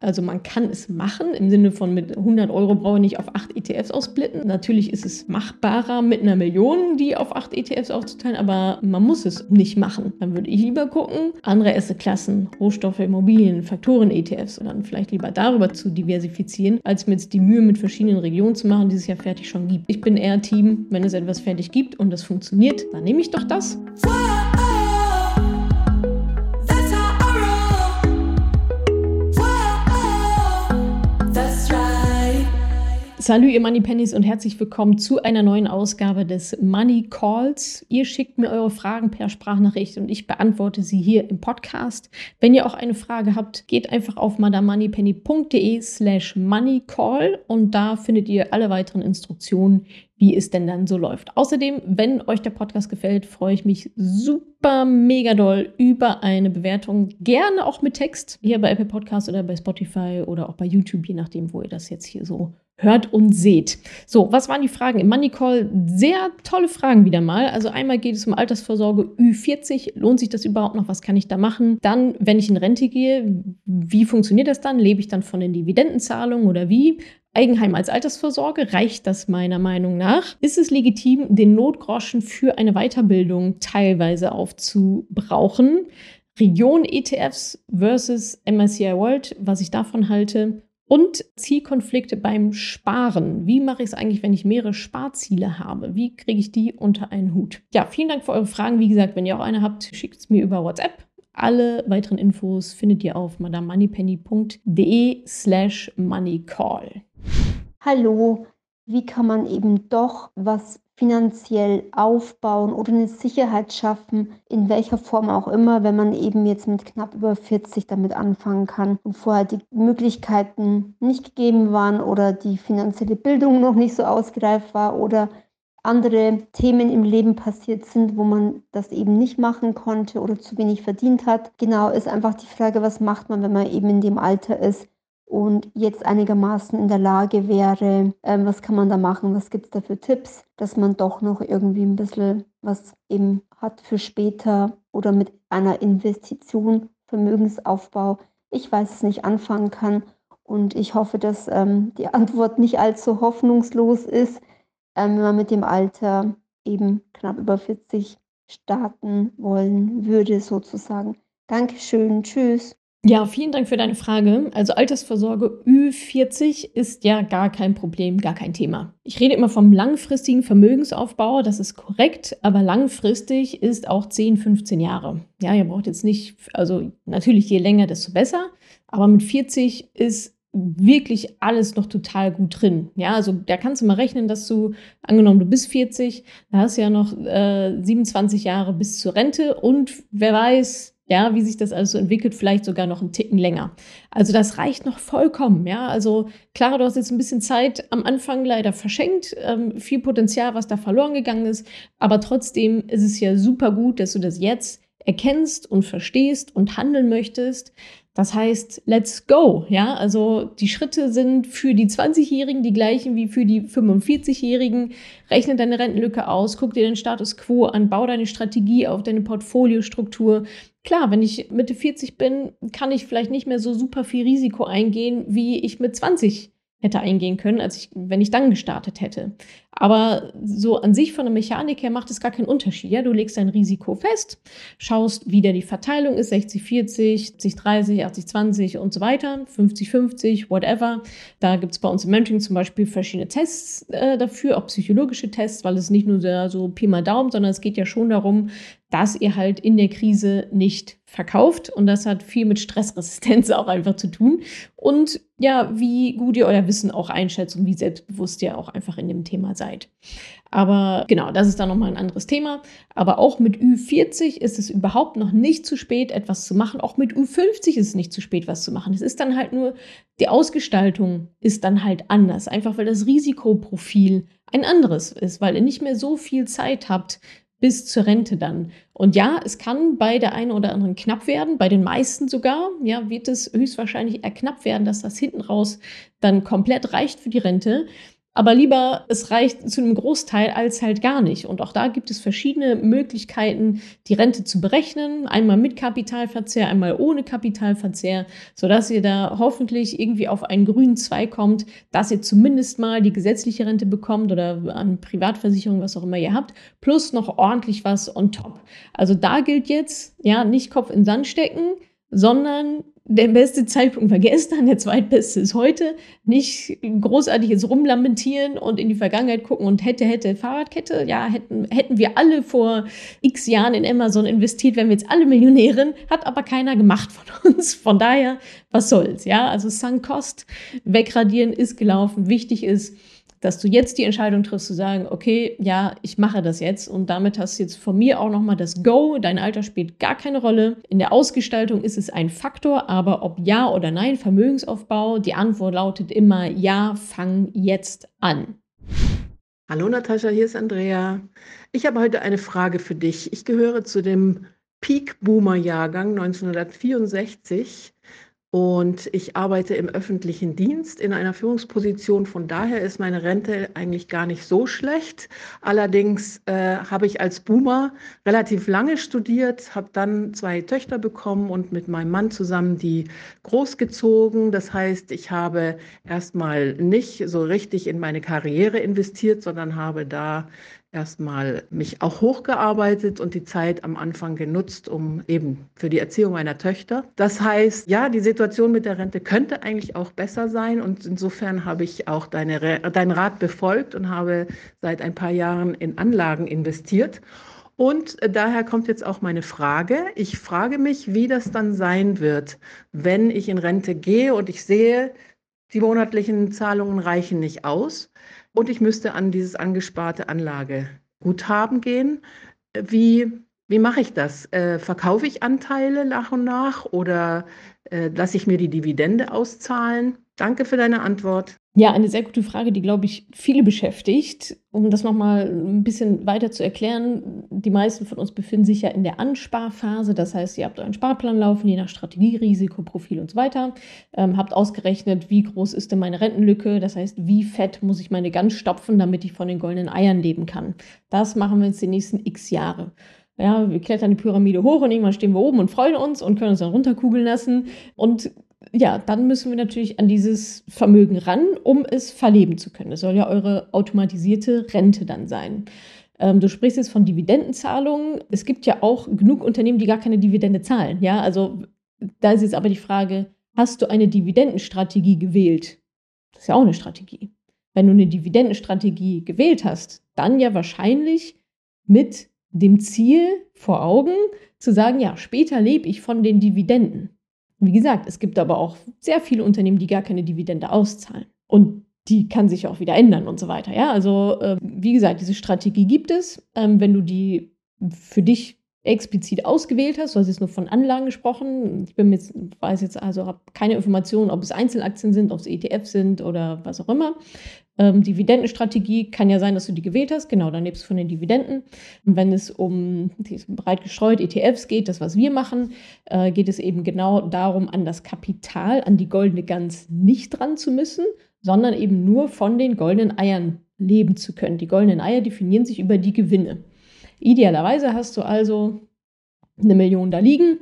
Also man kann es machen, im Sinne von mit 100 Euro brauche ich nicht auf 8 ETFs ausblitten. Natürlich ist es machbarer, mit einer Million die auf 8 ETFs aufzuteilen, aber man muss es nicht machen. Dann würde ich lieber gucken, andere Assetklassen, Rohstoffe, Immobilien, Faktoren-ETFs und dann vielleicht lieber darüber zu diversifizieren, als mir jetzt die Mühe mit verschiedenen Regionen zu machen, die es ja fertig schon gibt. Ich bin eher Team, wenn es etwas fertig gibt und das funktioniert, dann nehme ich doch das. Salut, ihr Money Pennies und herzlich willkommen zu einer neuen Ausgabe des Money Calls. Ihr schickt mir eure Fragen per Sprachnachricht und ich beantworte sie hier im Podcast. Wenn ihr auch eine Frage habt, geht einfach auf madamoneypenny.de slash moneycall und da findet ihr alle weiteren Instruktionen, wie es denn dann so läuft. Außerdem, wenn euch der Podcast gefällt, freue ich mich super mega doll über eine Bewertung. Gerne auch mit Text hier bei Apple Podcast oder bei Spotify oder auch bei YouTube, je nachdem, wo ihr das jetzt hier so hört und seht. So, was waren die Fragen im Money Call? Sehr tolle Fragen wieder mal. Also einmal geht es um Altersvorsorge Ü40. Lohnt sich das überhaupt noch? Was kann ich da machen? Dann, wenn ich in Rente gehe, wie funktioniert das dann? Lebe ich dann von den Dividendenzahlungen oder wie? Eigenheim als Altersvorsorge, reicht das meiner Meinung nach? Ist es legitim, den Notgroschen für eine Weiterbildung teilweise aufzubrauchen? Region-ETFs versus MSCI World, was ich davon halte. Und Zielkonflikte beim Sparen. Wie mache ich es eigentlich, wenn ich mehrere Sparziele habe? Wie kriege ich die unter einen Hut? Ja, vielen Dank für eure Fragen. Wie gesagt, wenn ihr auch eine habt, schickt es mir über WhatsApp. Alle weiteren Infos findet ihr auf madamoneypenny.de slash moneycall. Hallo, wie kann man eben doch was finanziell aufbauen oder eine Sicherheit schaffen, in welcher Form auch immer, wenn man eben jetzt mit knapp über 40 damit anfangen kann und vorher die Möglichkeiten nicht gegeben waren oder die finanzielle Bildung noch nicht so ausgereift war oder andere Themen im Leben passiert sind, wo man das eben nicht machen konnte oder zu wenig verdient hat. Genau ist einfach die Frage, was macht man, wenn man eben in dem Alter ist, und jetzt einigermaßen in der Lage wäre, ähm, was kann man da machen, was gibt es da für Tipps, dass man doch noch irgendwie ein bisschen was eben hat für später oder mit einer Investition, Vermögensaufbau, ich weiß es nicht, anfangen kann. Und ich hoffe, dass ähm, die Antwort nicht allzu hoffnungslos ist, ähm, wenn man mit dem Alter eben knapp über 40 starten wollen würde, sozusagen. Dankeschön, tschüss. Ja, vielen Dank für deine Frage. Also Altersvorsorge Ü40 ist ja gar kein Problem, gar kein Thema. Ich rede immer vom langfristigen Vermögensaufbau, das ist korrekt, aber langfristig ist auch 10, 15 Jahre. Ja, ihr braucht jetzt nicht, also natürlich je länger, desto besser, aber mit 40 ist wirklich alles noch total gut drin. Ja, also da kannst du mal rechnen, dass du, angenommen, du bist 40, da hast du ja noch äh, 27 Jahre bis zur Rente und wer weiß, ja, wie sich das alles so entwickelt, vielleicht sogar noch einen Ticken länger. Also das reicht noch vollkommen, ja. Also klar, du hast jetzt ein bisschen Zeit am Anfang leider verschenkt, ähm, viel Potenzial, was da verloren gegangen ist, aber trotzdem ist es ja super gut, dass du das jetzt erkennst und verstehst und handeln möchtest. Das heißt, let's go. Ja, also die Schritte sind für die 20-Jährigen die gleichen wie für die 45-Jährigen. Rechne deine Rentenlücke aus, guck dir den Status quo an, bau deine Strategie auf, deine Portfoliostruktur. Klar, wenn ich Mitte 40 bin, kann ich vielleicht nicht mehr so super viel Risiko eingehen, wie ich mit 20 hätte eingehen können, als ich, wenn ich dann gestartet hätte. Aber so an sich von der Mechanik her macht es gar keinen Unterschied. Ja, du legst dein Risiko fest, schaust, wie da die Verteilung ist, 60, 40, 60, 30, 80, 20 und so weiter, 50, 50, whatever. Da gibt es bei uns im Mentoring zum Beispiel verschiedene Tests äh, dafür, auch psychologische Tests, weil es nicht nur so Pi mal Daumen, sondern es geht ja schon darum, dass ihr halt in der Krise nicht verkauft. Und das hat viel mit Stressresistenz auch einfach zu tun. Und ja, wie gut ihr euer Wissen auch einschätzt und wie selbstbewusst ihr auch einfach in dem Thema seid. Aber genau, das ist dann nochmal ein anderes Thema. Aber auch mit Ü40 ist es überhaupt noch nicht zu spät, etwas zu machen. Auch mit Ü50 ist es nicht zu spät, was zu machen. Es ist dann halt nur, die Ausgestaltung ist dann halt anders. Einfach weil das Risikoprofil ein anderes ist, weil ihr nicht mehr so viel Zeit habt, bis zur Rente dann. Und ja, es kann bei der einen oder anderen knapp werden, bei den meisten sogar, ja, wird es höchstwahrscheinlich eher knapp werden, dass das hinten raus dann komplett reicht für die Rente. Aber lieber, es reicht zu einem Großteil als halt gar nicht. Und auch da gibt es verschiedene Möglichkeiten, die Rente zu berechnen. Einmal mit Kapitalverzehr, einmal ohne Kapitalverzehr, sodass ihr da hoffentlich irgendwie auf einen grünen Zweig kommt, dass ihr zumindest mal die gesetzliche Rente bekommt oder an Privatversicherung, was auch immer ihr habt, plus noch ordentlich was on top. Also da gilt jetzt, ja, nicht Kopf in Sand stecken, sondern der beste Zeitpunkt war gestern, der zweitbeste ist heute. Nicht großartig jetzt rumlamentieren und in die Vergangenheit gucken und hätte, hätte, Fahrradkette. Ja, hätten, hätten wir alle vor x Jahren in Amazon investiert, wären wir jetzt alle Millionären. Hat aber keiner gemacht von uns. Von daher, was soll's, ja? Also Sunk Cost wegradieren ist gelaufen. Wichtig ist, dass du jetzt die Entscheidung triffst zu sagen, okay, ja, ich mache das jetzt und damit hast du jetzt von mir auch nochmal das Go. Dein Alter spielt gar keine Rolle. In der Ausgestaltung ist es ein Faktor, aber ob ja oder nein, Vermögensaufbau, die Antwort lautet immer ja, fang jetzt an. Hallo Natascha, hier ist Andrea. Ich habe heute eine Frage für dich. Ich gehöre zu dem Peak-Boomer-Jahrgang 1964 und ich arbeite im öffentlichen Dienst in einer Führungsposition. Von daher ist meine Rente eigentlich gar nicht so schlecht. Allerdings äh, habe ich als Boomer relativ lange studiert, habe dann zwei Töchter bekommen und mit meinem Mann zusammen die großgezogen. Das heißt, ich habe erstmal nicht so richtig in meine Karriere investiert, sondern habe da erstmal mich auch hochgearbeitet und die Zeit am Anfang genutzt, um eben für die Erziehung meiner Töchter. Das heißt, ja, die Situation mit der Rente könnte eigentlich auch besser sein und insofern habe ich auch deine, deinen Rat befolgt und habe seit ein paar Jahren in Anlagen investiert. Und daher kommt jetzt auch meine Frage. Ich frage mich, wie das dann sein wird, wenn ich in Rente gehe und ich sehe, die monatlichen Zahlungen reichen nicht aus und ich müsste an dieses angesparte Anlageguthaben gehen. Wie, wie mache ich das? Äh, verkaufe ich Anteile nach und nach oder äh, lasse ich mir die Dividende auszahlen? Danke für deine Antwort. Ja, eine sehr gute Frage, die, glaube ich, viele beschäftigt. Um das nochmal ein bisschen weiter zu erklären, die meisten von uns befinden sich ja in der Ansparphase. Das heißt, ihr habt euren Sparplan laufen, je nach Strategie, Risikoprofil und so weiter. Ähm, habt ausgerechnet, wie groß ist denn meine Rentenlücke. Das heißt, wie fett muss ich meine Gans stopfen, damit ich von den goldenen Eiern leben kann. Das machen wir jetzt die nächsten x Jahre. Ja, wir klettern die Pyramide hoch und irgendwann stehen wir oben und freuen uns und können uns dann runterkugeln lassen. Und ja, dann müssen wir natürlich an dieses Vermögen ran, um es verleben zu können. Das soll ja eure automatisierte Rente dann sein. Ähm, du sprichst jetzt von Dividendenzahlungen. Es gibt ja auch genug Unternehmen, die gar keine Dividende zahlen. Ja, also da ist jetzt aber die Frage, hast du eine Dividendenstrategie gewählt? Das ist ja auch eine Strategie. Wenn du eine Dividendenstrategie gewählt hast, dann ja wahrscheinlich mit dem Ziel vor Augen zu sagen, ja, später lebe ich von den Dividenden. Wie gesagt, es gibt aber auch sehr viele Unternehmen, die gar keine Dividende auszahlen. Und die kann sich auch wieder ändern und so weiter. Ja, also äh, wie gesagt, diese Strategie gibt es. Ähm, wenn du die für dich explizit ausgewählt hast, du hast jetzt nur von Anlagen gesprochen. Ich bin jetzt, weiß jetzt also, habe keine Informationen, ob es Einzelaktien sind, ob es ETFs sind oder was auch immer. Ähm, Dividendenstrategie kann ja sein, dass du die gewählt hast. Genau, dann lebst du von den Dividenden. Und wenn es um breit gestreut ETFs geht, das, was wir machen, äh, geht es eben genau darum, an das Kapital, an die goldene Gans nicht dran zu müssen, sondern eben nur von den goldenen Eiern leben zu können. Die goldenen Eier definieren sich über die Gewinne. Idealerweise hast du also eine Million da liegen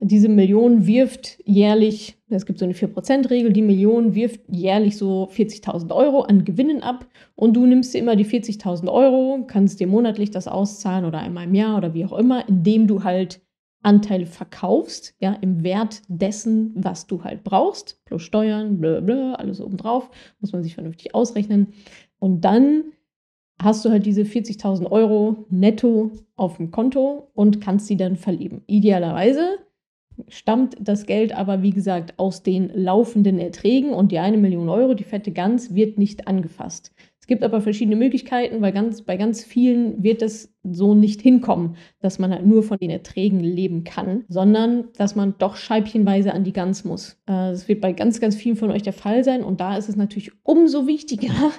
diese Million wirft jährlich, es gibt so eine 4%-Regel, die Million wirft jährlich so 40.000 Euro an Gewinnen ab und du nimmst dir immer die 40.000 Euro, kannst dir monatlich das auszahlen oder einmal im Jahr oder wie auch immer, indem du halt Anteile verkaufst, ja, im Wert dessen, was du halt brauchst, plus Steuern, bla bla, alles obendrauf, muss man sich vernünftig ausrechnen. Und dann hast du halt diese 40.000 Euro netto auf dem Konto und kannst sie dann verlieben. Idealerweise stammt das Geld aber, wie gesagt, aus den laufenden Erträgen und die eine Million Euro, die fette Gans, wird nicht angefasst. Es gibt aber verschiedene Möglichkeiten, weil ganz, bei ganz vielen wird das so nicht hinkommen, dass man halt nur von den Erträgen leben kann, sondern dass man doch scheibchenweise an die Gans muss. Äh, das wird bei ganz, ganz vielen von euch der Fall sein und da ist es natürlich umso wichtiger,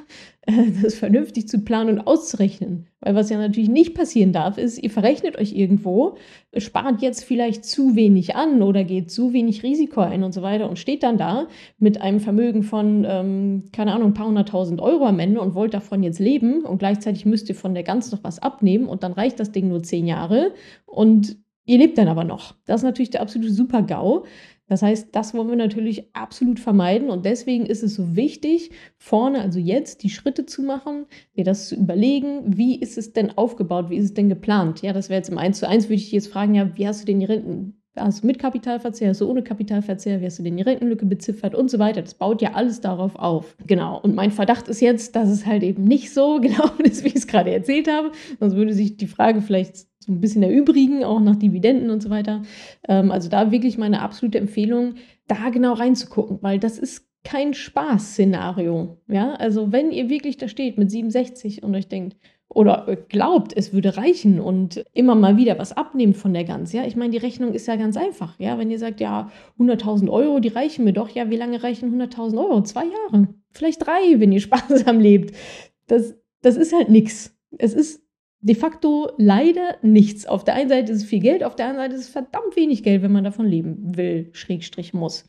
das vernünftig zu planen und auszurechnen. Weil was ja natürlich nicht passieren darf, ist, ihr verrechnet euch irgendwo, spart jetzt vielleicht zu wenig an oder geht zu wenig Risiko ein und so weiter und steht dann da mit einem Vermögen von, ähm, keine Ahnung, ein paar hunderttausend Euro am Ende und wollt davon jetzt leben und gleichzeitig müsst ihr von der Gans noch was abnehmen und dann reicht das Ding nur zehn Jahre und ihr lebt dann aber noch. Das ist natürlich der absolute Super-GAU. Das heißt, das wollen wir natürlich absolut vermeiden und deswegen ist es so wichtig, vorne, also jetzt, die Schritte zu machen, dir das zu überlegen, wie ist es denn aufgebaut, wie ist es denn geplant? Ja, das wäre jetzt im 1 zu 1, würde ich jetzt fragen, ja, wie hast du denn die Renten, hast du mit Kapitalverzehr, hast du ohne Kapitalverzehr, wie hast du denn die Rentenlücke beziffert und so weiter. Das baut ja alles darauf auf. Genau. Und mein Verdacht ist jetzt, dass es halt eben nicht so genau ist, wie ich es gerade erzählt habe. Sonst würde sich die Frage vielleicht so ein bisschen erübrigen, auch nach Dividenden und so weiter. Ähm, also da wirklich meine absolute Empfehlung, da genau reinzugucken, weil das ist kein Spaß-Szenario. Ja, also wenn ihr wirklich da steht mit 67 und euch denkt, oder glaubt, es würde reichen und immer mal wieder was abnehmen von der Gans. Ja, ich meine, die Rechnung ist ja ganz einfach. Ja, wenn ihr sagt, ja, 100.000 Euro, die reichen mir doch. Ja, wie lange reichen 100.000 Euro? Zwei Jahre, vielleicht drei, wenn ihr sparsam lebt. Das, das ist halt nichts. Es ist de facto leider nichts. Auf der einen Seite ist es viel Geld, auf der anderen Seite ist es verdammt wenig Geld, wenn man davon leben will, Schrägstrich muss.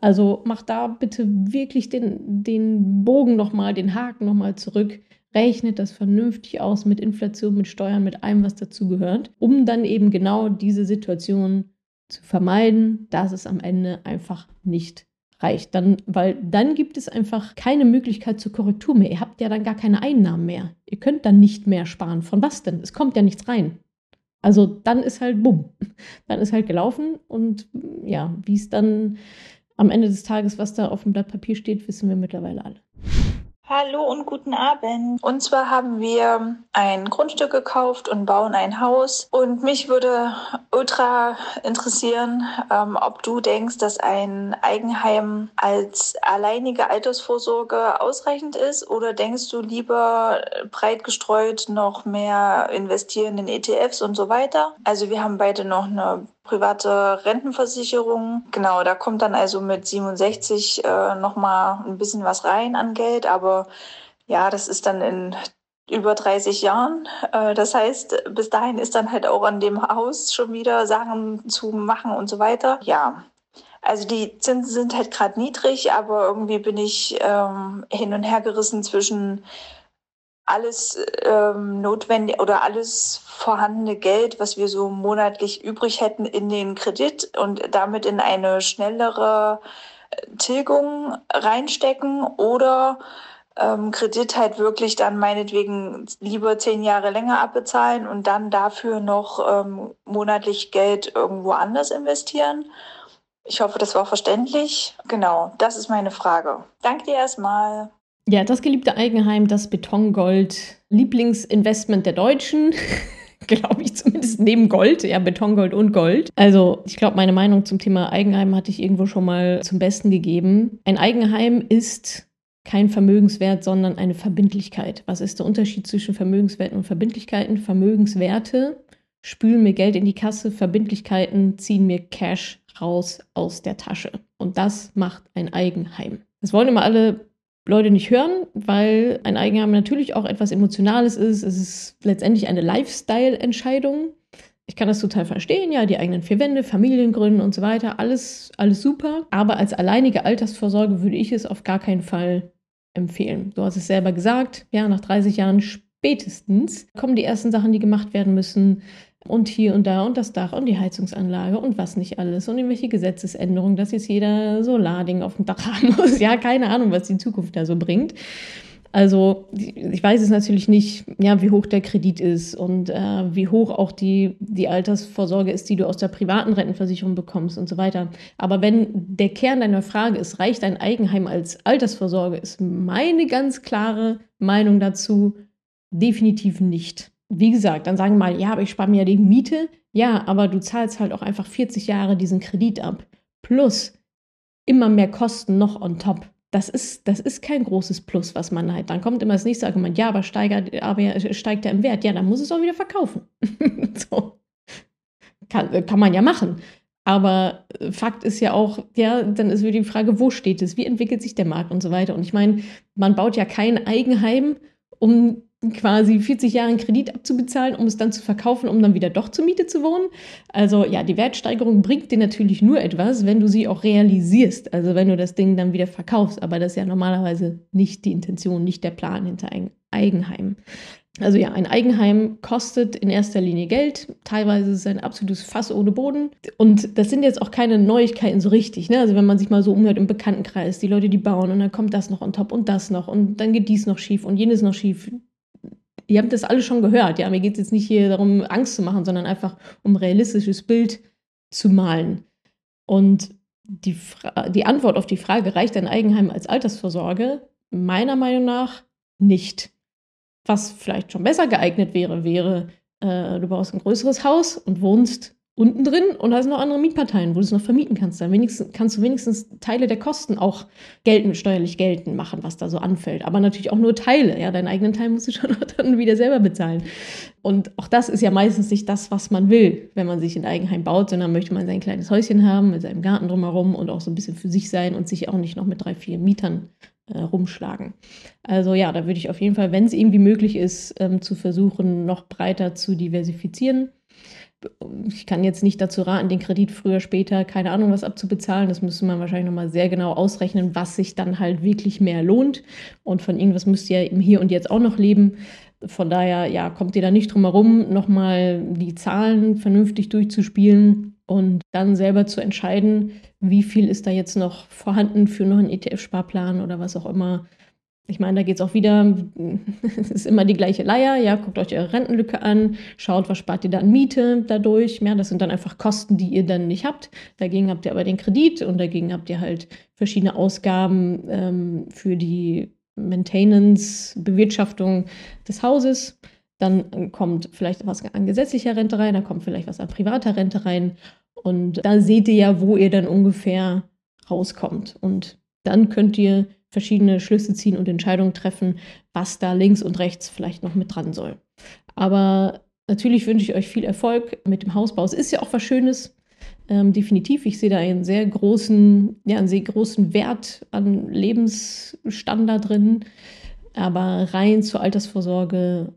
Also macht da bitte wirklich den, den Bogen nochmal, den Haken nochmal zurück. Rechnet das vernünftig aus mit Inflation, mit Steuern, mit allem, was dazugehört, um dann eben genau diese Situation zu vermeiden, dass es am Ende einfach nicht reicht. Dann, weil dann gibt es einfach keine Möglichkeit zur Korrektur mehr. Ihr habt ja dann gar keine Einnahmen mehr. Ihr könnt dann nicht mehr sparen. Von was denn? Es kommt ja nichts rein. Also dann ist halt bumm. Dann ist halt gelaufen und ja, wie es dann am Ende des Tages, was da auf dem Blatt Papier steht, wissen wir mittlerweile alle. Hallo und guten Abend. Und zwar haben wir ein Grundstück gekauft und bauen ein Haus. Und mich würde ultra interessieren, ähm, ob du denkst, dass ein Eigenheim als alleinige Altersvorsorge ausreichend ist oder denkst du lieber breit gestreut noch mehr investieren in ETFs und so weiter? Also wir haben beide noch eine private Rentenversicherung. Genau, da kommt dann also mit 67 äh, nochmal ein bisschen was rein an Geld, aber ja, das ist dann in über 30 Jahren. Äh, das heißt, bis dahin ist dann halt auch an dem Haus schon wieder Sachen zu machen und so weiter. Ja, also die Zinsen sind halt gerade niedrig, aber irgendwie bin ich ähm, hin und her gerissen zwischen alles ähm, notwendig oder alles vorhandene Geld, was wir so monatlich übrig hätten, in den Kredit und damit in eine schnellere äh, Tilgung reinstecken oder ähm, Kredit halt wirklich dann meinetwegen lieber zehn Jahre länger abbezahlen und dann dafür noch ähm, monatlich Geld irgendwo anders investieren. Ich hoffe, das war verständlich. Genau, das ist meine Frage. Danke dir erstmal. Ja, das geliebte Eigenheim, das Betongold, Lieblingsinvestment der Deutschen. glaube ich zumindest neben Gold, ja, Betongold und Gold. Also, ich glaube, meine Meinung zum Thema Eigenheim hatte ich irgendwo schon mal zum Besten gegeben. Ein Eigenheim ist kein Vermögenswert, sondern eine Verbindlichkeit. Was ist der Unterschied zwischen Vermögenswerten und Verbindlichkeiten? Vermögenswerte spülen mir Geld in die Kasse, Verbindlichkeiten ziehen mir Cash raus aus der Tasche. Und das macht ein Eigenheim. Das wollen immer alle Leute nicht hören, weil ein Eigenheim natürlich auch etwas Emotionales ist. Es ist letztendlich eine Lifestyle-Entscheidung. Ich kann das total verstehen, ja, die eigenen vier Wände, Familiengründen und so weiter, alles, alles super. Aber als alleinige Altersvorsorge würde ich es auf gar keinen Fall empfehlen. Du hast es selber gesagt, ja, nach 30 Jahren spätestens kommen die ersten Sachen, die gemacht werden müssen und hier und da und das Dach und die Heizungsanlage und was nicht alles und irgendwelche Gesetzesänderungen, dass jetzt jeder Solarding auf dem Dach haben muss. Ja, keine Ahnung, was die Zukunft da so bringt. Also ich weiß es natürlich nicht, ja, wie hoch der Kredit ist und äh, wie hoch auch die, die Altersvorsorge ist, die du aus der privaten Rentenversicherung bekommst und so weiter. Aber wenn der Kern deiner Frage ist, reicht ein Eigenheim als Altersvorsorge, ist meine ganz klare Meinung dazu definitiv nicht wie gesagt, dann sagen mal, ja, aber ich spare mir ja die Miete. Ja, aber du zahlst halt auch einfach 40 Jahre diesen Kredit ab. Plus immer mehr Kosten noch on top. das ist, das ist kein großes Plus, was man hat. Dann kommt immer das nächste Argument, ja, aber, steigert, aber steigt er im Wert. Ja, dann muss es auch wieder verkaufen. so. kann, kann man ja machen. Aber äh, Fakt ist ja auch, ja, dann ist wieder die Frage, wo steht es, wie entwickelt sich der Markt und so weiter. Und ich meine, man baut ja kein Eigenheim, um quasi 40 Jahre Kredit abzubezahlen, um es dann zu verkaufen, um dann wieder doch zur Miete zu wohnen. Also ja, die Wertsteigerung bringt dir natürlich nur etwas, wenn du sie auch realisierst, also wenn du das Ding dann wieder verkaufst. Aber das ist ja normalerweise nicht die Intention, nicht der Plan hinter einem Eigenheim. Also ja, ein Eigenheim kostet in erster Linie Geld. Teilweise ist es ein absolutes Fass ohne Boden. Und das sind jetzt auch keine Neuigkeiten so richtig. Ne? Also wenn man sich mal so umhört im Bekanntenkreis, die Leute, die bauen und dann kommt das noch on top und das noch und dann geht dies noch schief und jenes noch schief. Ihr habt das alle schon gehört. Ja, mir geht es jetzt nicht hier darum, Angst zu machen, sondern einfach um ein realistisches Bild zu malen. Und die, die Antwort auf die Frage, reicht ein Eigenheim als Altersvorsorge? Meiner Meinung nach nicht. Was vielleicht schon besser geeignet wäre, wäre, äh, du baust ein größeres Haus und wohnst unten drin und hast noch andere Mietparteien, wo du es noch vermieten kannst. Dann wenigstens, kannst du wenigstens Teile der Kosten auch geltend, steuerlich geltend machen, was da so anfällt. Aber natürlich auch nur Teile. Ja, deinen eigenen Teil musst du schon dann wieder selber bezahlen. Und auch das ist ja meistens nicht das, was man will, wenn man sich ein Eigenheim baut, sondern möchte man sein kleines Häuschen haben mit seinem Garten drumherum und auch so ein bisschen für sich sein und sich auch nicht noch mit drei, vier Mietern äh, rumschlagen. Also ja, da würde ich auf jeden Fall, wenn es irgendwie möglich ist, ähm, zu versuchen, noch breiter zu diversifizieren. Ich kann jetzt nicht dazu raten, den Kredit früher, später, keine Ahnung, was abzubezahlen. Das müsste man wahrscheinlich nochmal sehr genau ausrechnen, was sich dann halt wirklich mehr lohnt. Und von irgendwas müsst ihr im Hier und Jetzt auch noch leben. Von daher, ja, kommt ihr da nicht drum herum, nochmal die Zahlen vernünftig durchzuspielen und dann selber zu entscheiden, wie viel ist da jetzt noch vorhanden für noch einen ETF-Sparplan oder was auch immer. Ich meine, da geht es auch wieder, es ist immer die gleiche Leier, ja, guckt euch eure Rentenlücke an, schaut, was spart ihr da an Miete dadurch, ja, das sind dann einfach Kosten, die ihr dann nicht habt. Dagegen habt ihr aber den Kredit und dagegen habt ihr halt verschiedene Ausgaben ähm, für die Maintenance, Bewirtschaftung des Hauses. Dann kommt vielleicht was an gesetzlicher Rente rein, dann kommt vielleicht was an privater Rente rein und da seht ihr ja, wo ihr dann ungefähr rauskommt. Und dann könnt ihr verschiedene Schlüsse ziehen und Entscheidungen treffen, was da links und rechts vielleicht noch mit dran soll. Aber natürlich wünsche ich euch viel Erfolg mit dem Hausbau. Es ist ja auch was Schönes. Ähm, definitiv. Ich sehe da einen sehr großen, ja, einen sehr großen Wert an Lebensstandard drin. Aber rein zur Altersvorsorge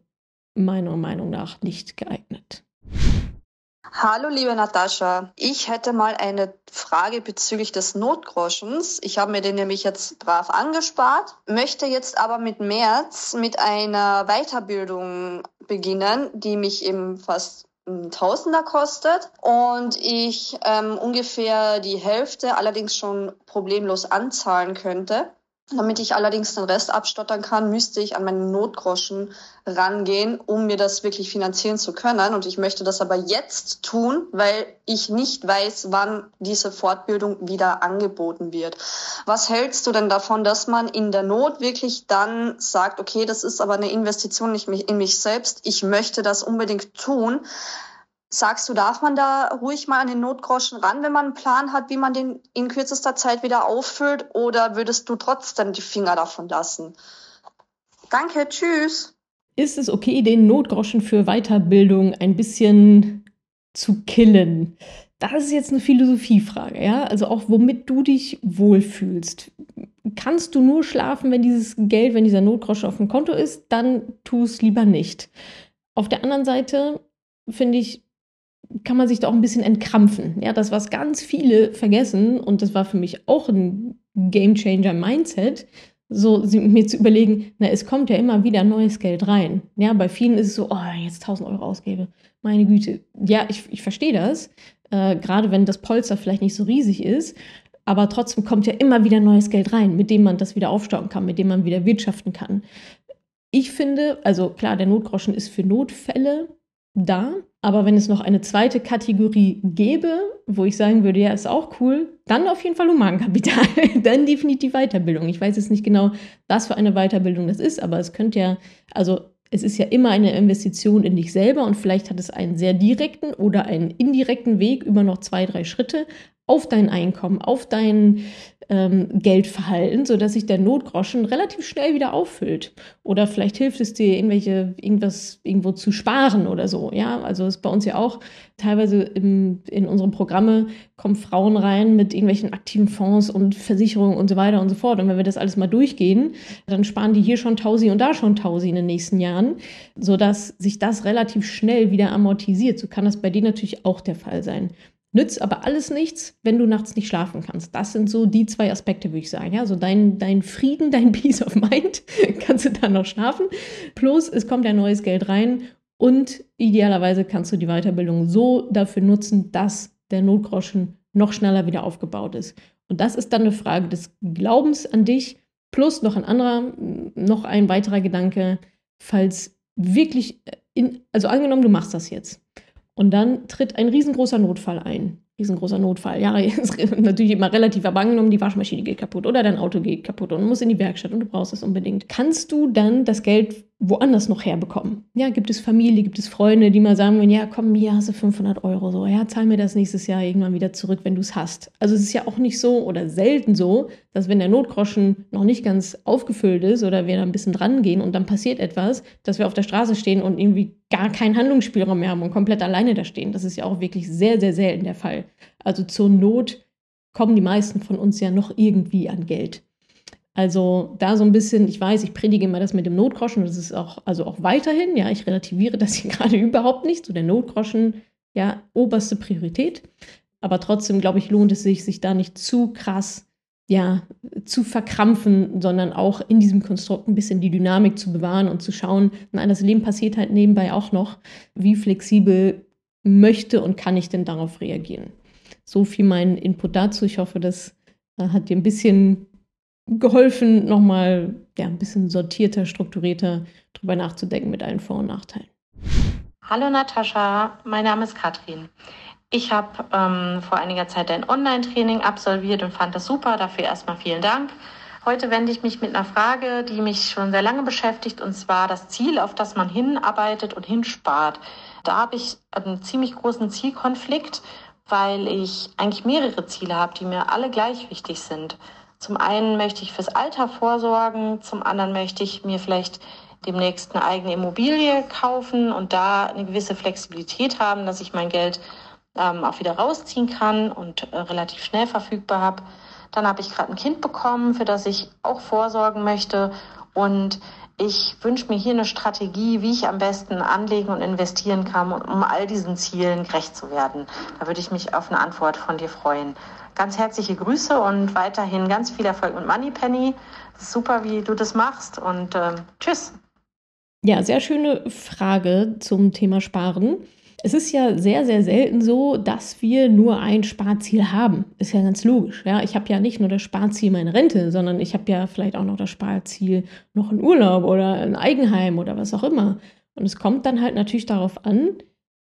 meiner Meinung nach nicht geeignet. Hallo, liebe Natascha. Ich hätte mal eine Frage bezüglich des Notgroschens. Ich habe mir den nämlich jetzt brav angespart, möchte jetzt aber mit März mit einer Weiterbildung beginnen, die mich eben fast ein Tausender kostet und ich ähm, ungefähr die Hälfte allerdings schon problemlos anzahlen könnte. Damit ich allerdings den Rest abstottern kann, müsste ich an meinen Notgroschen rangehen, um mir das wirklich finanzieren zu können. Und ich möchte das aber jetzt tun, weil ich nicht weiß, wann diese Fortbildung wieder angeboten wird. Was hältst du denn davon, dass man in der Not wirklich dann sagt, okay, das ist aber eine Investition in mich selbst, ich möchte das unbedingt tun, Sagst du, darf man da ruhig mal an den Notgroschen ran, wenn man einen Plan hat, wie man den in kürzester Zeit wieder auffüllt? Oder würdest du trotzdem die Finger davon lassen? Danke, tschüss. Ist es okay, den Notgroschen für Weiterbildung ein bisschen zu killen? Das ist jetzt eine Philosophiefrage, ja? Also auch, womit du dich wohlfühlst. Kannst du nur schlafen, wenn dieses Geld, wenn dieser Notgroschen auf dem Konto ist, dann tu es lieber nicht. Auf der anderen Seite finde ich, kann man sich da auch ein bisschen entkrampfen. Ja, das, was ganz viele vergessen, und das war für mich auch ein Game Changer Mindset, so mir zu überlegen, na, es kommt ja immer wieder neues Geld rein. Ja, bei vielen ist es so, oh, jetzt 1000 Euro ausgebe. Meine Güte. Ja, ich, ich verstehe das. Äh, Gerade wenn das Polster vielleicht nicht so riesig ist. Aber trotzdem kommt ja immer wieder neues Geld rein, mit dem man das wieder aufstocken kann, mit dem man wieder wirtschaften kann. Ich finde, also klar, der Notgroschen ist für Notfälle da. Aber wenn es noch eine zweite Kategorie gäbe, wo ich sagen würde, ja, ist auch cool, dann auf jeden Fall Humankapital. dann definitiv Weiterbildung. Ich weiß jetzt nicht genau, was für eine Weiterbildung das ist, aber es könnte ja, also Es ist ja immer eine Investition in dich selber und vielleicht hat es einen sehr direkten oder einen indirekten Weg über noch zwei, drei Schritte auf dein Einkommen, auf dein ähm, Geldverhalten, sodass sich der Notgroschen relativ schnell wieder auffüllt. Oder vielleicht hilft es dir, irgendwelche, irgendwas irgendwo zu sparen oder so. Ja, also ist bei uns ja auch teilweise im, in unsere Programme kommen Frauen rein mit irgendwelchen aktiven Fonds und Versicherungen und so weiter und so fort. Und wenn wir das alles mal durchgehen, dann sparen die hier schon Tausi und da schon Tausi in den nächsten Jahren, sodass sich das relativ schnell wieder amortisiert. So kann das bei dir natürlich auch der Fall sein. Nützt aber alles nichts, wenn du nachts nicht schlafen kannst. Das sind so die zwei Aspekte, würde ich sagen. Ja, so dein, dein Frieden, dein Peace of Mind, kannst du dann noch schlafen. Plus, es kommt ja neues Geld rein und idealerweise kannst du die Weiterbildung so dafür nutzen, dass der Notgroschen noch schneller wieder aufgebaut ist. Und das ist dann eine Frage des Glaubens an dich, plus noch ein anderer, noch ein weiterer Gedanke, falls wirklich, in, also angenommen, du machst das jetzt und dann tritt ein riesengroßer Notfall ein. Riesengroßer Notfall. Ja, natürlich immer relativ aber angenommen, die Waschmaschine geht kaputt oder dein Auto geht kaputt und du musst in die Werkstatt und du brauchst es unbedingt. Kannst du dann das Geld woanders noch herbekommen? Ja, gibt es Familie, gibt es Freunde, die mal sagen, ja, komm, hier hast du 500 Euro so. Ja, zahl mir das nächstes Jahr irgendwann wieder zurück, wenn du es hast. Also es ist ja auch nicht so oder selten so, dass wenn der Notgroschen noch nicht ganz aufgefüllt ist oder wir da ein bisschen dran gehen und dann passiert etwas, dass wir auf der Straße stehen und irgendwie gar keinen Handlungsspielraum mehr haben und komplett alleine da stehen. Das ist ja auch wirklich sehr, sehr selten der Fall. Also zur Not kommen die meisten von uns ja noch irgendwie an Geld. Also da so ein bisschen, ich weiß, ich predige immer das mit dem Notgroschen, das ist auch, also auch weiterhin, ja, ich relativiere das hier gerade überhaupt nicht, so der Notgroschen, ja, oberste Priorität. Aber trotzdem, glaube ich, lohnt es sich, sich da nicht zu krass, ja, zu verkrampfen, sondern auch in diesem Konstrukt ein bisschen die Dynamik zu bewahren und zu schauen, nein, das Leben passiert halt nebenbei auch noch, wie flexibel möchte und kann ich denn darauf reagieren. So viel mein Input dazu. Ich hoffe, das äh, hat dir ein bisschen geholfen, nochmal ja, ein bisschen sortierter, strukturierter drüber nachzudenken mit allen Vor- und Nachteilen. Hallo Natascha, mein Name ist Katrin. Ich habe ähm, vor einiger Zeit ein Online-Training absolviert und fand das super. Dafür erstmal vielen Dank. Heute wende ich mich mit einer Frage, die mich schon sehr lange beschäftigt, und zwar das Ziel, auf das man hinarbeitet und hinspart. Da habe ich einen ziemlich großen Zielkonflikt, weil ich eigentlich mehrere Ziele habe, die mir alle gleich wichtig sind. Zum einen möchte ich fürs Alter vorsorgen, zum anderen möchte ich mir vielleicht demnächst eine eigene Immobilie kaufen und da eine gewisse Flexibilität haben, dass ich mein Geld ähm, auch wieder rausziehen kann und äh, relativ schnell verfügbar habe. Dann habe ich gerade ein Kind bekommen, für das ich auch vorsorgen möchte und ich wünsche mir hier eine Strategie, wie ich am besten anlegen und investieren kann, um all diesen Zielen gerecht zu werden. Da würde ich mich auf eine Antwort von dir freuen. Ganz herzliche Grüße und weiterhin ganz viel Erfolg mit Moneypenny. Super, wie du das machst und äh, tschüss. Ja, sehr schöne Frage zum Thema Sparen. Es ist ja sehr, sehr selten so, dass wir nur ein Sparziel haben. Ist ja ganz logisch. Ja? Ich habe ja nicht nur das Sparziel meine Rente, sondern ich habe ja vielleicht auch noch das Sparziel noch einen Urlaub oder ein Eigenheim oder was auch immer. Und es kommt dann halt natürlich darauf an,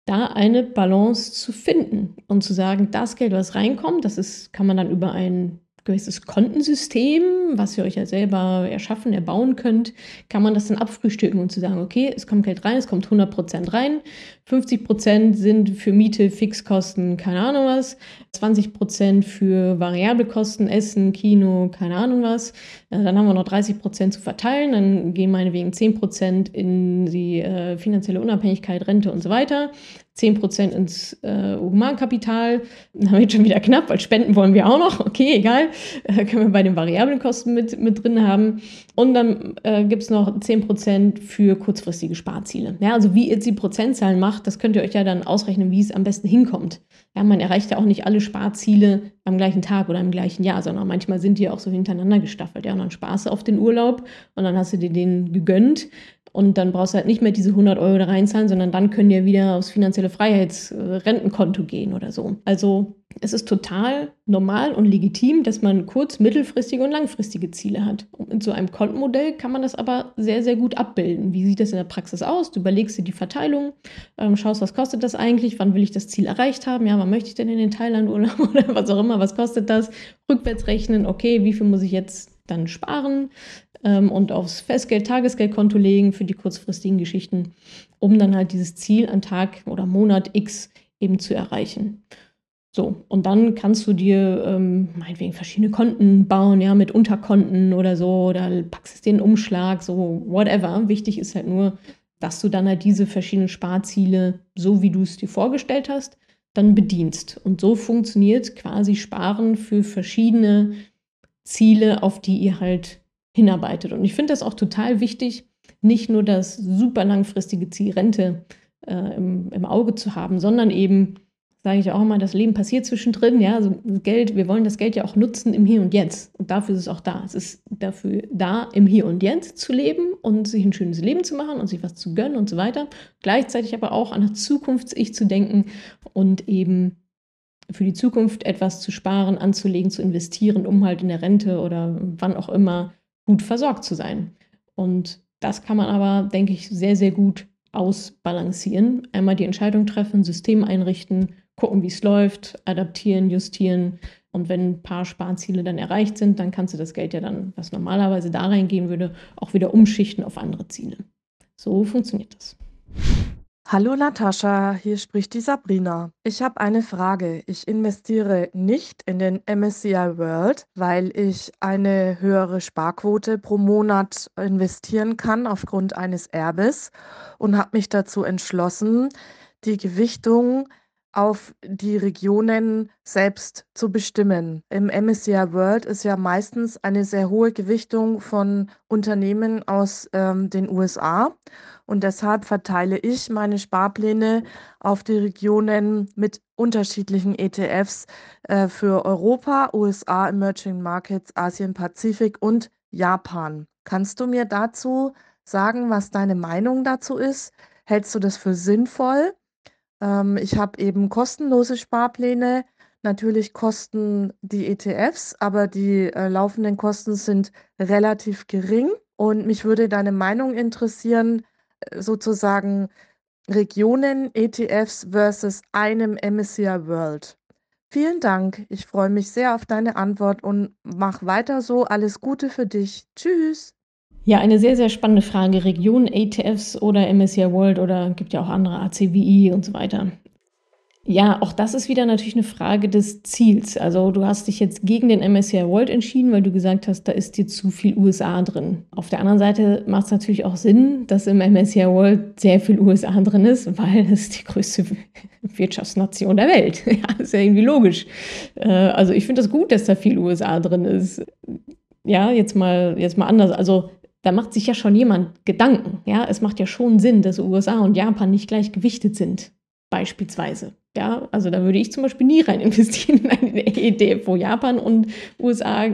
da eine Balance zu finden und zu sagen, das Geld, was reinkommt, das ist, kann man dann über ein gewisses Kontensystem, was ihr euch ja selber erschaffen, erbauen könnt, kann man das dann abfrühstücken und zu sagen, okay, es kommt Geld rein, es kommt 100% rein, 50% sind für Miete, Fixkosten, keine Ahnung was, 20% für variable Kosten, Essen, Kino, keine Ahnung was, dann haben wir noch 30% zu verteilen, dann gehen meinetwegen 10% in die äh, finanzielle Unabhängigkeit, Rente und so weiter. 10% ins äh, Humankapital. Dann haben wir jetzt schon wieder knapp, weil Spenden wollen wir auch noch. Okay, egal. Äh, können wir bei den variablen Kosten mit, mit drin haben. Und dann äh, gibt es noch 10% für kurzfristige Sparziele. Ja, also wie ihr die Prozentzahlen macht, das könnt ihr euch ja dann ausrechnen, wie es am besten hinkommt. Ja, man erreicht ja auch nicht alle Sparziele am gleichen Tag oder im gleichen Jahr, sondern manchmal sind die auch so hintereinander gestaffelt. Ja, und dann sparst du auf den Urlaub und dann hast du dir den gegönnt und dann brauchst du halt nicht mehr diese 100 Euro da reinzahlen, sondern dann können ja wieder aufs finanzielle Freiheitsrentenkonto gehen oder so. Also es ist total normal und legitim, dass man kurz-, mittelfristige und langfristige Ziele hat. In so einem Kontenmodell kann man das aber sehr, sehr gut abbilden. Wie sieht das in der Praxis aus? Du überlegst dir die Verteilung, ähm, schaust, was kostet das eigentlich, wann will ich das Ziel erreicht haben, ja, wann möchte ich denn in den Thailand Urlaub oder was auch immer, was kostet das? Rückwärts rechnen, okay, wie viel muss ich jetzt dann sparen ähm, und aufs Festgeld, Tagesgeldkonto legen für die kurzfristigen Geschichten, um dann halt dieses Ziel an Tag oder Monat X eben zu erreichen. So, und dann kannst du dir ähm, meinetwegen verschiedene Konten bauen, ja, mit Unterkonten oder so, oder packst es dir in den Umschlag, so whatever. Wichtig ist halt nur, dass du dann halt diese verschiedenen Sparziele, so wie du es dir vorgestellt hast, dann bedienst. Und so funktioniert quasi Sparen für verschiedene Ziele, auf die ihr halt hinarbeitet. Und ich finde das auch total wichtig, nicht nur das super langfristige Ziel Rente äh, im, im Auge zu haben, sondern eben sage ich auch immer, das Leben passiert zwischendrin. Ja, also Geld, wir wollen das Geld ja auch nutzen im Hier und Jetzt. Und dafür ist es auch da. Es ist dafür da, im Hier und Jetzt zu leben und sich ein schönes Leben zu machen und sich was zu gönnen und so weiter. Gleichzeitig aber auch an das Zukunfts-Ich zu denken und eben für die Zukunft etwas zu sparen, anzulegen, zu investieren, um halt in der Rente oder wann auch immer gut versorgt zu sein. Und das kann man aber, denke ich, sehr, sehr gut ausbalancieren. Einmal die Entscheidung treffen, System einrichten gucken, wie es läuft, adaptieren, justieren. Und wenn ein paar Sparziele dann erreicht sind, dann kannst du das Geld ja dann, was normalerweise da reingehen würde, auch wieder umschichten auf andere Ziele. So funktioniert das. Hallo Natascha, hier spricht die Sabrina. Ich habe eine Frage. Ich investiere nicht in den MSCI World, weil ich eine höhere Sparquote pro Monat investieren kann aufgrund eines Erbes und habe mich dazu entschlossen, die Gewichtung auf die Regionen selbst zu bestimmen. Im MSCI World ist ja meistens eine sehr hohe Gewichtung von Unternehmen aus ähm, den USA und deshalb verteile ich meine Sparpläne auf die Regionen mit unterschiedlichen ETFs äh, für Europa, USA, Emerging Markets, Asien, Pazifik und Japan. Kannst du mir dazu sagen, was deine Meinung dazu ist? Hältst du das für sinnvoll? Ähm, ich habe eben kostenlose Sparpläne. Natürlich kosten die ETFs, aber die äh, laufenden Kosten sind relativ gering. Und mich würde deine Meinung interessieren, äh, sozusagen Regionen, ETFs versus einem MSCI World. Vielen Dank. Ich freue mich sehr auf deine Antwort und mach weiter so. Alles Gute für dich. Tschüss. Ja, eine sehr, sehr spannende Frage. Region, ATFs oder MSCI World oder gibt ja auch andere ACWI und so weiter. Ja, auch das ist wieder natürlich eine Frage des Ziels. Also du hast dich jetzt gegen den MSCI World entschieden, weil du gesagt hast, da ist dir zu viel USA drin. Auf der anderen Seite macht es natürlich auch Sinn, dass im MSCI World sehr viel USA drin ist, weil es die größte Wirtschaftsnation der Welt. Ja, ist ja irgendwie logisch. Äh, also ich finde das gut, dass da viel USA drin ist. Ja, jetzt mal, jetzt mal anders. Also da macht sich ja schon jemand Gedanken. Ja, es macht ja schon Sinn, dass USA und Japan nicht gleich gewichtet sind, beispielsweise. Ja, also da würde ich zum Beispiel nie rein investieren in eine ETF, wo Japan und USA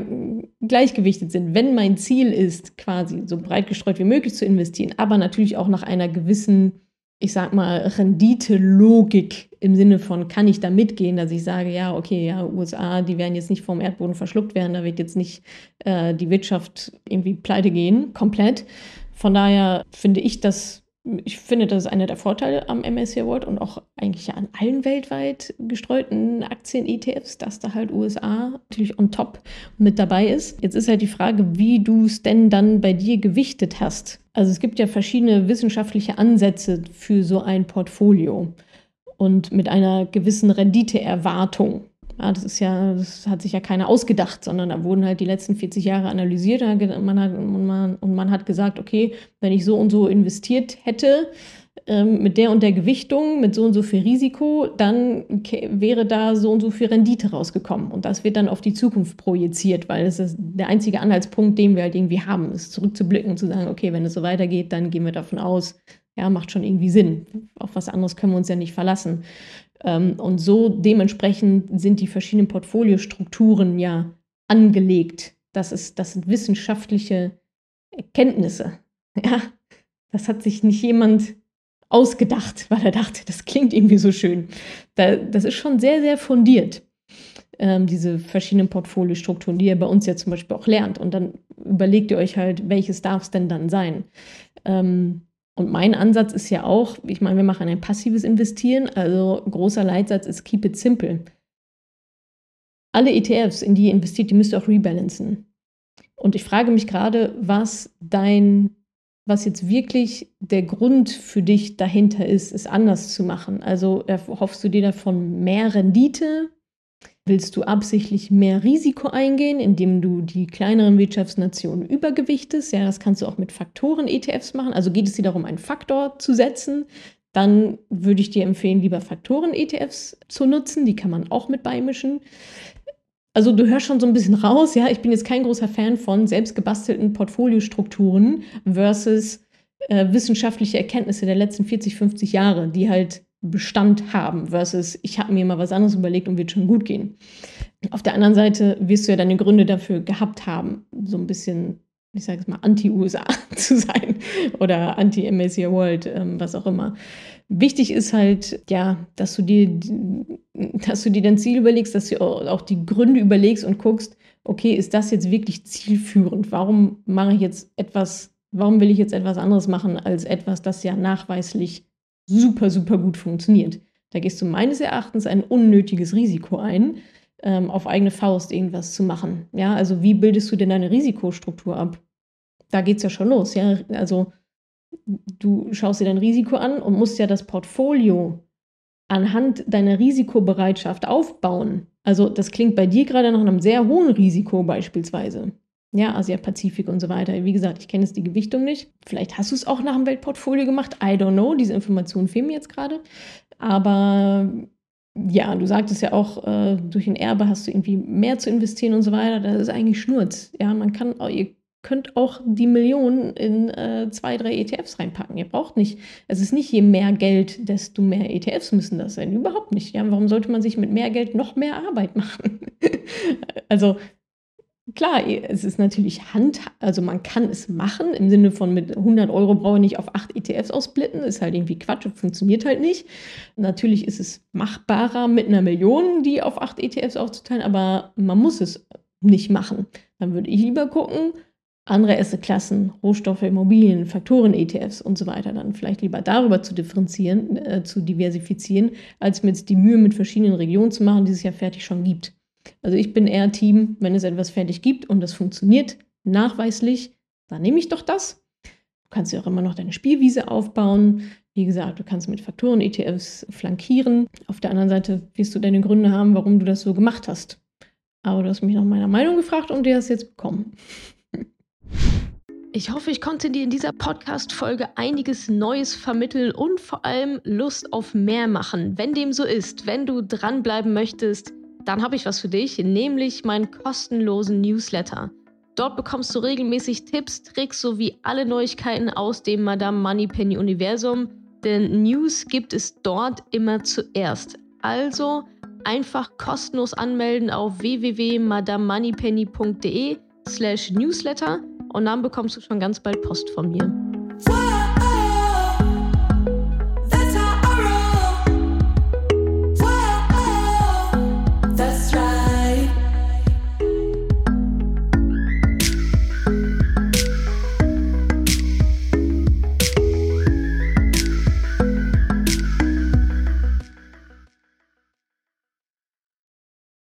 gleichgewichtet sind. Wenn mein Ziel ist, quasi so breit gestreut wie möglich zu investieren, aber natürlich auch nach einer gewissen ich sag mal, Renditelogik im Sinne von, kann ich da mitgehen, dass ich sage, ja, okay, ja, USA, die werden jetzt nicht vom Erdboden verschluckt werden, da wird jetzt nicht äh, die Wirtschaft irgendwie pleite gehen, komplett. Von daher finde ich das ich finde, das ist einer der Vorteile am MSCI World und auch eigentlich ja an allen weltweit gestreuten Aktien-ETFs, dass da halt USA natürlich on top mit dabei ist. Jetzt ist halt die Frage, wie du es denn dann bei dir gewichtet hast. Also es gibt ja verschiedene wissenschaftliche Ansätze für so ein Portfolio und mit einer gewissen Renditeerwartung. Ja, das ist ja, das hat sich ja keiner ausgedacht, sondern da wurden halt die letzten 40 Jahre analysiert und man hat, und man, und man hat gesagt, okay, wenn ich so und so investiert hätte, ähm, mit der und der Gewichtung, mit so und so viel Risiko, dann wäre da so und so viel Rendite rausgekommen. Und das wird dann auf die Zukunft projiziert, weil es ist der einzige Anhaltspunkt, den wir halt irgendwie haben, ist zurückzublicken und zu sagen, okay, wenn es so weitergeht, dann gehen wir davon aus, ja, macht schon irgendwie Sinn. Auf was anderes können wir uns ja nicht verlassen. Ähm, und so dementsprechend sind die verschiedenen Portfoliostrukturen ja angelegt. Das, ist, das sind wissenschaftliche Erkenntnisse. Ja, das hat sich nicht jemand ausgedacht, weil er dachte, das klingt irgendwie so schön. das ist schon sehr, sehr fundiert, ähm, diese verschiedenen Portfoliostrukturen, die ihr bei uns ja zum Beispiel auch lernt. Und dann überlegt ihr euch halt, welches darf es denn dann sein. Und mein Ansatz ist ja auch, ich meine, wir machen ein passives Investieren, also großer Leitsatz ist keep it simple. Alle ETFs, in die ihr investiert, die müsst ihr auch rebalancen. Und ich frage mich gerade, was dein, was jetzt wirklich der Grund für dich dahinter ist, es anders zu machen. Also hoffst du dir davon mehr Rendite? Willst du absichtlich mehr Risiko eingehen, indem du die kleineren Wirtschaftsnationen übergewichtest? Ja, das kannst du auch mit Faktoren-ETFs machen. Also geht es dir darum, einen Faktor zu setzen, dann würde ich dir empfehlen, lieber Faktoren-ETFs zu nutzen. Die kann man auch mit beimischen. Also du hörst schon so ein bisschen raus, ja, ich bin jetzt kein großer Fan von selbstgebastelten Portfoliostrukturen versus äh, wissenschaftliche Erkenntnisse der letzten 40, 50 Jahre, die halt Bestand haben, versus ich habe mir mal was anderes überlegt und wird schon gut gehen. Auf der anderen Seite wirst du ja deine Gründe dafür gehabt haben, so ein bisschen ich sage es mal, anti-USA zu sein oder anti-MSCI World, ähm, was auch immer. Wichtig ist halt, ja, dass du dir, dass du dir dein Ziel überlegst, dass du auch die Gründe überlegst und guckst, okay, ist das jetzt wirklich zielführend? Warum mache ich jetzt etwas, warum will ich jetzt etwas anderes machen als etwas, das ja nachweislich super, super gut funktioniert? Da gehst du meines Erachtens ein unnötiges Risiko ein, ähm, auf eigene Faust irgendwas zu machen. Ja, also wie bildest du denn deine Risikostruktur ab? Da geht es ja schon los. Ja, also du schaust dir dein Risiko an und musst ja das Portfolio anhand deiner Risikobereitschaft aufbauen. Also das klingt bei dir gerade nach einem sehr hohen Risiko beispielsweise. Ja, Asia-Pazifik und so weiter. Wie gesagt, ich kenne jetzt die Gewichtung nicht. Vielleicht hast du es auch nach dem Weltportfolio gemacht. I don't know. Diese Informationen fehlen mir jetzt gerade. Aber ja, du sagtest ja auch, äh, durch ein Erbe hast du irgendwie mehr zu investieren und so weiter. Das ist eigentlich Schnurz. Ja, man kann, ihr könnt auch die Millionen in äh, zwei, drei ETFs reinpacken. Ihr braucht nicht, es ist nicht je mehr Geld, desto mehr ETFs müssen das sein. Überhaupt nicht. Ja, warum sollte man sich mit mehr Geld noch mehr Arbeit machen? also Klar, es ist natürlich Hand, also man kann es machen, im Sinne von mit 100 Euro brauche ich nicht auf acht ETFs aussplitten, ist halt irgendwie Quatsch, funktioniert halt nicht. Natürlich ist es machbarer, mit einer Million die auf acht ETFs aufzuteilen, aber man muss es nicht machen. Dann würde ich lieber gucken, andere Assetklassen, Rohstoffe, Immobilien, Faktoren-ETFs und so weiter, dann vielleicht lieber darüber zu differenzieren, äh, zu diversifizieren, als jetzt die Mühe mit verschiedenen Regionen zu machen, die es ja fertig schon gibt. Also ich bin eher Team, wenn es etwas fertig gibt und das funktioniert nachweislich, dann nehme ich doch das. Du kannst ja auch immer noch deine Spielwiese aufbauen. Wie gesagt, du kannst mit Faktoren-ETFs flankieren. Auf der anderen Seite wirst du deine Gründe haben, warum du das so gemacht hast. Aber du hast mich nach meiner Meinung gefragt und du hast jetzt bekommen. Ich hoffe, ich konnte dir in dieser Podcast-Folge einiges Neues vermitteln und vor allem Lust auf mehr machen. Wenn dem so ist, wenn du dranbleiben möchtest, dann habe ich was für dich, nämlich meinen kostenlosen Newsletter. Dort bekommst du regelmäßig Tipps, Tricks sowie alle Neuigkeiten aus dem Madame Moneypenny Universum, denn News gibt es dort immer zuerst. Also einfach kostenlos anmelden auf www.madamemoneypenny.de slash newsletter und dann bekommst du schon ganz bald Post von mir.